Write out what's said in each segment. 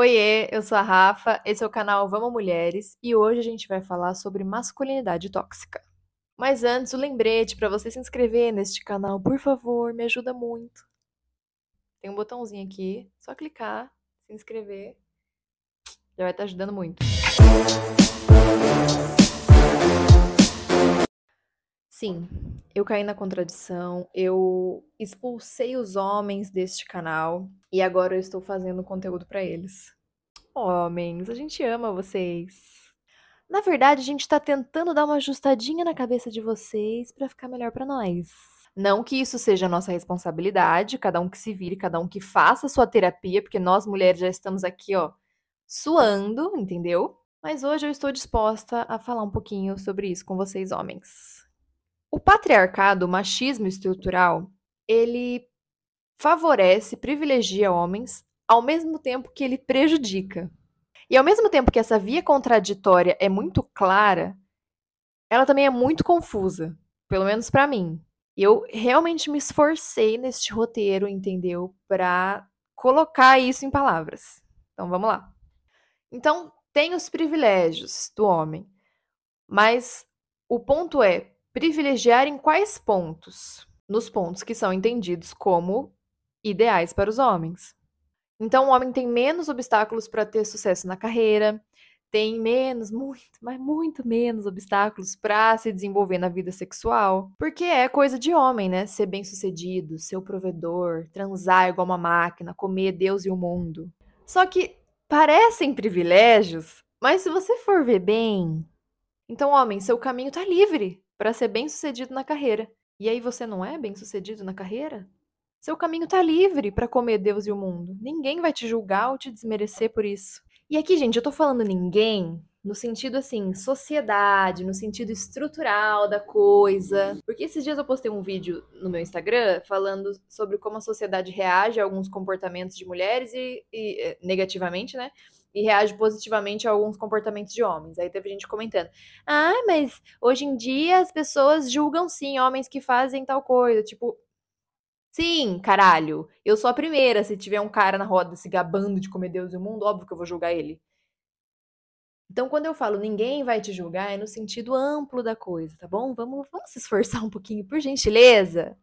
Oiê, eu sou a Rafa, esse é o canal Vamos Mulheres e hoje a gente vai falar sobre masculinidade tóxica. Mas antes, o lembrete para você se inscrever neste canal, por favor, me ajuda muito. Tem um botãozinho aqui, só clicar, se inscrever, já vai estar ajudando muito. Sim, eu caí na contradição, eu expulsei os homens deste canal e agora eu estou fazendo conteúdo para eles. Homens, a gente ama vocês. Na verdade, a gente está tentando dar uma ajustadinha na cabeça de vocês para ficar melhor para nós. Não que isso seja nossa responsabilidade, cada um que se vire, cada um que faça a sua terapia, porque nós mulheres já estamos aqui, ó, suando, entendeu? Mas hoje eu estou disposta a falar um pouquinho sobre isso com vocês, homens. O patriarcado, o machismo estrutural, ele favorece, privilegia homens, ao mesmo tempo que ele prejudica. E ao mesmo tempo que essa via contraditória é muito clara, ela também é muito confusa, pelo menos para mim. Eu realmente me esforcei neste roteiro, entendeu? Para colocar isso em palavras. Então vamos lá. Então, tem os privilégios do homem, mas o ponto é Privilegiar em quais pontos? Nos pontos que são entendidos como ideais para os homens. Então, o homem tem menos obstáculos para ter sucesso na carreira, tem menos, muito, mas muito menos obstáculos para se desenvolver na vida sexual, porque é coisa de homem, né? Ser bem-sucedido, ser o provedor, transar igual uma máquina, comer Deus e o mundo. Só que parecem privilégios, mas se você for ver bem, então, homem, seu caminho tá livre para ser bem-sucedido na carreira. E aí você não é bem-sucedido na carreira? Seu caminho está livre para comer Deus e o mundo. Ninguém vai te julgar ou te desmerecer por isso. E aqui, gente, eu tô falando ninguém no sentido assim, sociedade, no sentido estrutural da coisa. Porque esses dias eu postei um vídeo no meu Instagram falando sobre como a sociedade reage a alguns comportamentos de mulheres e, e eh, negativamente, né? E reage positivamente a alguns comportamentos de homens. Aí teve gente comentando: ah, mas hoje em dia as pessoas julgam sim homens que fazem tal coisa. Tipo, sim, caralho, eu sou a primeira. Se tiver um cara na roda se gabando de comer Deus e o mundo, óbvio que eu vou julgar ele. Então, quando eu falo ninguém vai te julgar, é no sentido amplo da coisa, tá bom? Vamos, vamos se esforçar um pouquinho, por gentileza.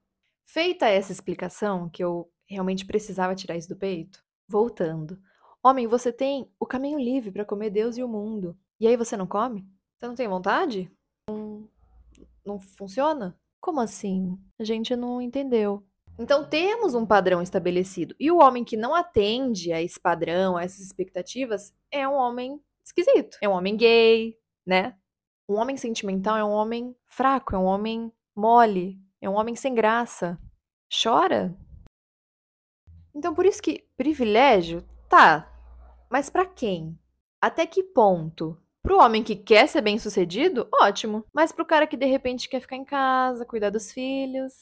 Feita essa explicação, que eu realmente precisava tirar isso do peito, voltando. Homem, você tem o caminho livre para comer Deus e o mundo. E aí você não come? Você não tem vontade? Não, não funciona? Como assim? A gente não entendeu. Então temos um padrão estabelecido. E o homem que não atende a esse padrão, a essas expectativas, é um homem esquisito. É um homem gay, né? Um homem sentimental é um homem fraco, é um homem mole, é um homem sem graça. Chora. Então por isso que privilégio, tá, mas para quem? Até que ponto? Pro homem que quer ser bem sucedido, ótimo. Mas pro cara que de repente quer ficar em casa, cuidar dos filhos.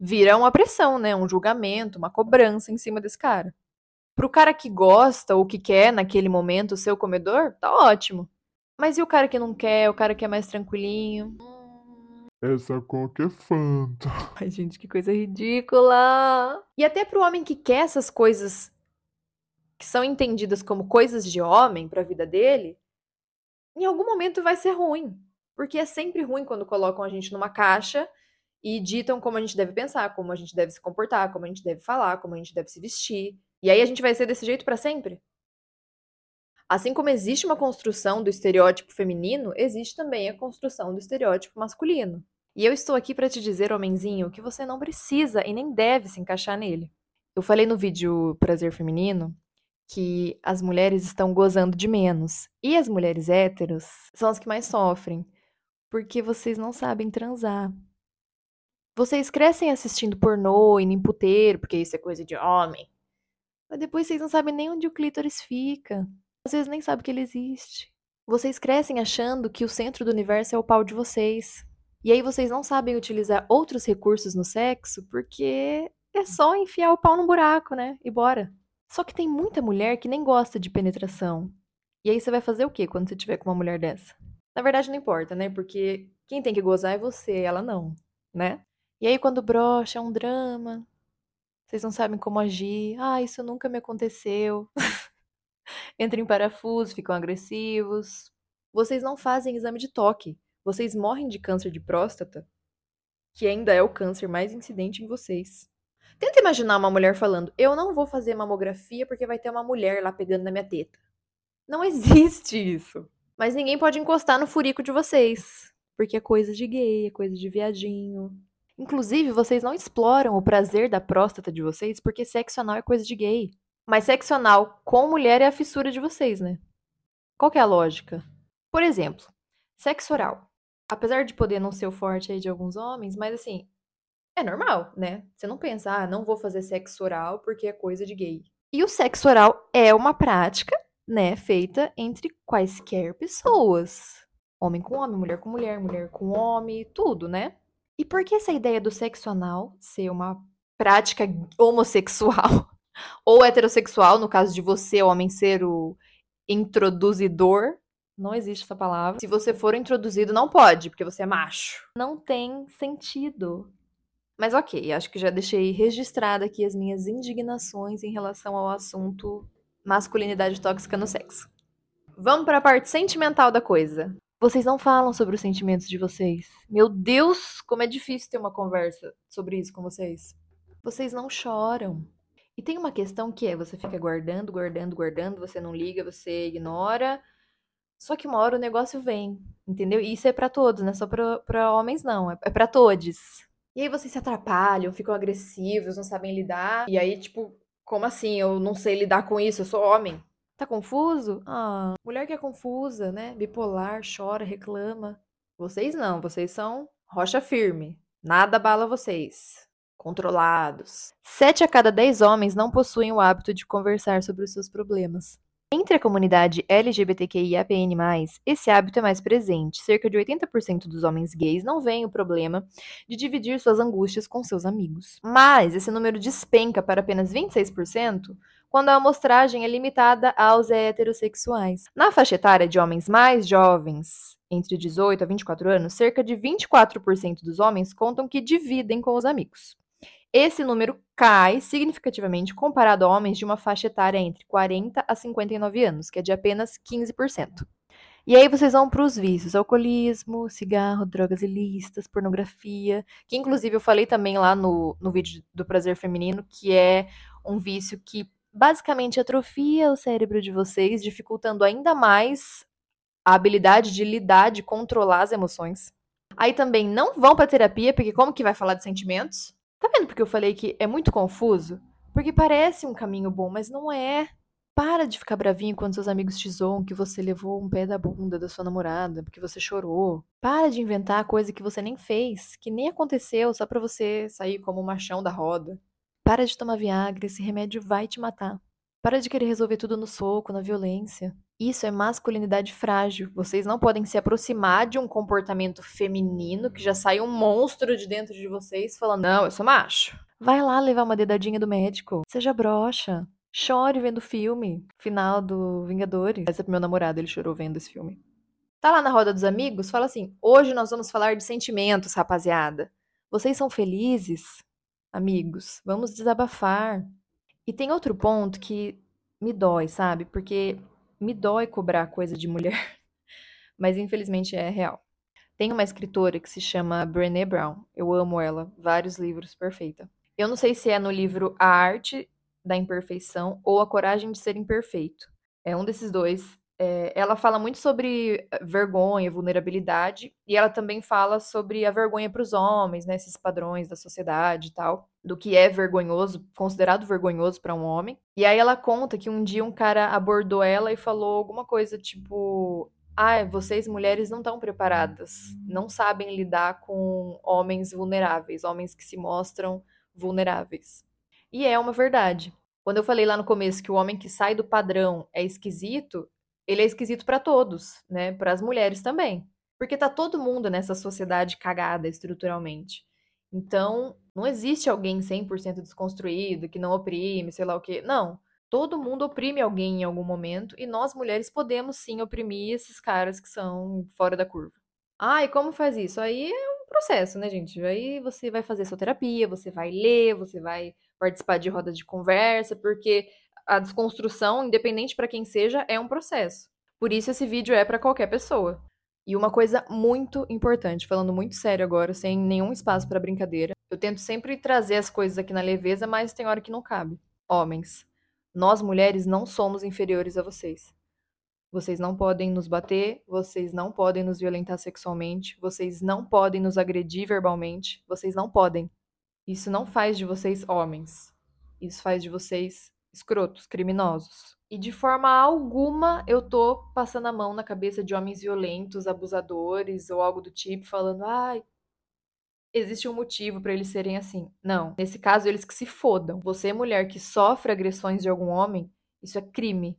Vira uma pressão, né? Um julgamento, uma cobrança em cima desse cara. Pro cara que gosta ou que quer naquele momento ser o comedor, tá ótimo. Mas e o cara que não quer, o cara que é mais tranquilinho? Essa coca é fanta. Ai, gente, que coisa ridícula. E até pro homem que quer essas coisas que são entendidas como coisas de homem para a vida dele, em algum momento vai ser ruim. Porque é sempre ruim quando colocam a gente numa caixa e ditam como a gente deve pensar, como a gente deve se comportar, como a gente deve falar, como a gente deve se vestir. E aí a gente vai ser desse jeito para sempre? Assim como existe uma construção do estereótipo feminino, existe também a construção do estereótipo masculino. E eu estou aqui para te dizer, homenzinho, que você não precisa e nem deve se encaixar nele. Eu falei no vídeo Prazer Feminino que as mulheres estão gozando de menos. E as mulheres héteros são as que mais sofrem, porque vocês não sabem transar. Vocês crescem assistindo pornô e nem puteiro, porque isso é coisa de homem. Mas depois vocês não sabem nem onde o clítoris fica. Às vezes nem sabem que ele existe. Vocês crescem achando que o centro do universo é o pau de vocês. E aí vocês não sabem utilizar outros recursos no sexo porque é só enfiar o pau no buraco, né? E bora. Só que tem muita mulher que nem gosta de penetração. E aí você vai fazer o quê quando você tiver com uma mulher dessa? Na verdade, não importa, né? Porque quem tem que gozar é você, ela não, né? E aí, quando brocha, é um drama. Vocês não sabem como agir. Ah, isso nunca me aconteceu. Entram em parafuso, ficam agressivos. Vocês não fazem exame de toque. Vocês morrem de câncer de próstata, que ainda é o câncer mais incidente em vocês. Tenta imaginar uma mulher falando: Eu não vou fazer mamografia porque vai ter uma mulher lá pegando na minha teta. Não existe isso. Mas ninguém pode encostar no furico de vocês. Porque é coisa de gay, é coisa de viadinho. Inclusive, vocês não exploram o prazer da próstata de vocês porque sexo anal é coisa de gay. Mas sexo anal com mulher é a fissura de vocês, né? Qual é a lógica? Por exemplo, sexo oral. Apesar de poder não ser o forte aí de alguns homens, mas assim, é normal, né? Você não pensa, ah, não vou fazer sexo oral porque é coisa de gay. E o sexo oral é uma prática, né, feita entre quaisquer pessoas. Homem com homem, mulher com mulher, mulher com homem, tudo, né? E por que essa ideia do sexo anal ser uma prática homossexual ou heterossexual, no caso de você, homem, ser o introduzidor? Não existe essa palavra. Se você for introduzido, não pode, porque você é macho. Não tem sentido. Mas ok, acho que já deixei registrada aqui as minhas indignações em relação ao assunto masculinidade tóxica no sexo. Vamos para a parte sentimental da coisa. Vocês não falam sobre os sentimentos de vocês. Meu Deus, como é difícil ter uma conversa sobre isso com vocês. Vocês não choram. E tem uma questão que é: você fica guardando, guardando, guardando, você não liga, você ignora. Só que uma hora o negócio vem, entendeu? E isso é para todos, não é só para homens, não. É, é para todos. E aí vocês se atrapalham, ficam agressivos, não sabem lidar. E aí, tipo, como assim? Eu não sei lidar com isso, eu sou homem. Tá confuso? Ah, mulher que é confusa, né? Bipolar, chora, reclama. Vocês não, vocês são rocha firme. Nada bala vocês. Controlados. Sete a cada dez homens não possuem o hábito de conversar sobre os seus problemas. Entre a comunidade LGBTQIAPN+, esse hábito é mais presente. Cerca de 80% dos homens gays não veem o problema de dividir suas angústias com seus amigos. Mas esse número despenca para apenas 26% quando a amostragem é limitada aos heterossexuais. Na faixa etária de homens mais jovens, entre 18 a 24 anos, cerca de 24% dos homens contam que dividem com os amigos. Esse número cai significativamente comparado a homens de uma faixa etária entre 40 a 59 anos, que é de apenas 15%. E aí vocês vão para os vícios: alcoolismo, cigarro, drogas ilícitas, pornografia, que inclusive eu falei também lá no, no vídeo do prazer feminino, que é um vício que basicamente atrofia o cérebro de vocês, dificultando ainda mais a habilidade de lidar, de controlar as emoções. Aí também não vão para terapia, porque como que vai falar de sentimentos? Tá vendo porque eu falei que é muito confuso? Porque parece um caminho bom, mas não é. Para de ficar bravinho quando seus amigos te zoam que você levou um pé da bunda da sua namorada, porque você chorou. Para de inventar coisa que você nem fez, que nem aconteceu só pra você sair como o machão da roda. Para de tomar Viagra, esse remédio vai te matar. Para de querer resolver tudo no soco, na violência. Isso é masculinidade frágil. Vocês não podem se aproximar de um comportamento feminino que já sai um monstro de dentro de vocês falando: Não, eu sou macho. Vai lá levar uma dedadinha do médico. Seja broxa. Chore vendo filme. Final do Vingadores. Esse é pro meu namorado, ele chorou vendo esse filme. Tá lá na roda dos amigos, fala assim: Hoje nós vamos falar de sentimentos, rapaziada. Vocês são felizes? Amigos, vamos desabafar. E tem outro ponto que me dói, sabe? Porque me dói cobrar coisa de mulher, mas infelizmente é real. Tem uma escritora que se chama Brené Brown. Eu amo ela, vários livros, perfeita. Eu não sei se é no livro A Arte da Imperfeição ou A Coragem de Ser Imperfeito. É um desses dois. É, ela fala muito sobre vergonha, vulnerabilidade, e ela também fala sobre a vergonha para os homens, né, esses padrões da sociedade e tal do que é vergonhoso, considerado vergonhoso para um homem. E aí ela conta que um dia um cara abordou ela e falou alguma coisa tipo: "Ah, vocês mulheres não estão preparadas, não sabem lidar com homens vulneráveis, homens que se mostram vulneráveis". E é uma verdade. Quando eu falei lá no começo que o homem que sai do padrão é esquisito, ele é esquisito para todos, né? Para as mulheres também. Porque tá todo mundo nessa sociedade cagada estruturalmente. Então, não existe alguém 100% desconstruído, que não oprime, sei lá o quê. Não. Todo mundo oprime alguém em algum momento e nós mulheres podemos sim oprimir esses caras que são fora da curva. Ah, e como faz isso? Aí é um processo, né, gente? Aí você vai fazer sua terapia, você vai ler, você vai participar de rodas de conversa, porque a desconstrução, independente para quem seja, é um processo. Por isso esse vídeo é para qualquer pessoa. E uma coisa muito importante, falando muito sério agora, sem nenhum espaço para brincadeira, eu tento sempre trazer as coisas aqui na leveza, mas tem hora que não cabe. Homens, nós mulheres não somos inferiores a vocês. Vocês não podem nos bater, vocês não podem nos violentar sexualmente, vocês não podem nos agredir verbalmente, vocês não podem. Isso não faz de vocês homens. Isso faz de vocês escrotos, criminosos. E de forma alguma eu tô passando a mão na cabeça de homens violentos, abusadores ou algo do tipo, falando, ai, existe um motivo para eles serem assim. Não. Nesse caso, eles que se fodam. Você, mulher que sofre agressões de algum homem, isso é crime.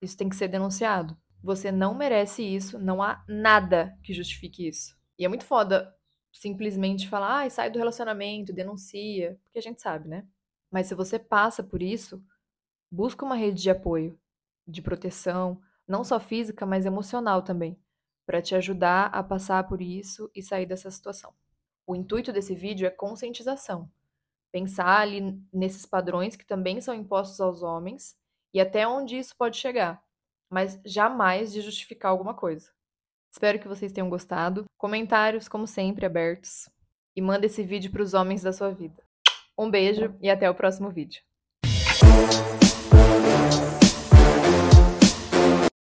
Isso tem que ser denunciado. Você não merece isso, não há nada que justifique isso. E é muito foda simplesmente falar, ai, sai do relacionamento, denuncia, porque a gente sabe, né? Mas se você passa por isso, Busca uma rede de apoio, de proteção, não só física, mas emocional também, para te ajudar a passar por isso e sair dessa situação. O intuito desse vídeo é conscientização. Pensar ali nesses padrões que também são impostos aos homens e até onde isso pode chegar, mas jamais de justificar alguma coisa. Espero que vocês tenham gostado. Comentários, como sempre, abertos. E manda esse vídeo para os homens da sua vida. Um beijo e até o próximo vídeo.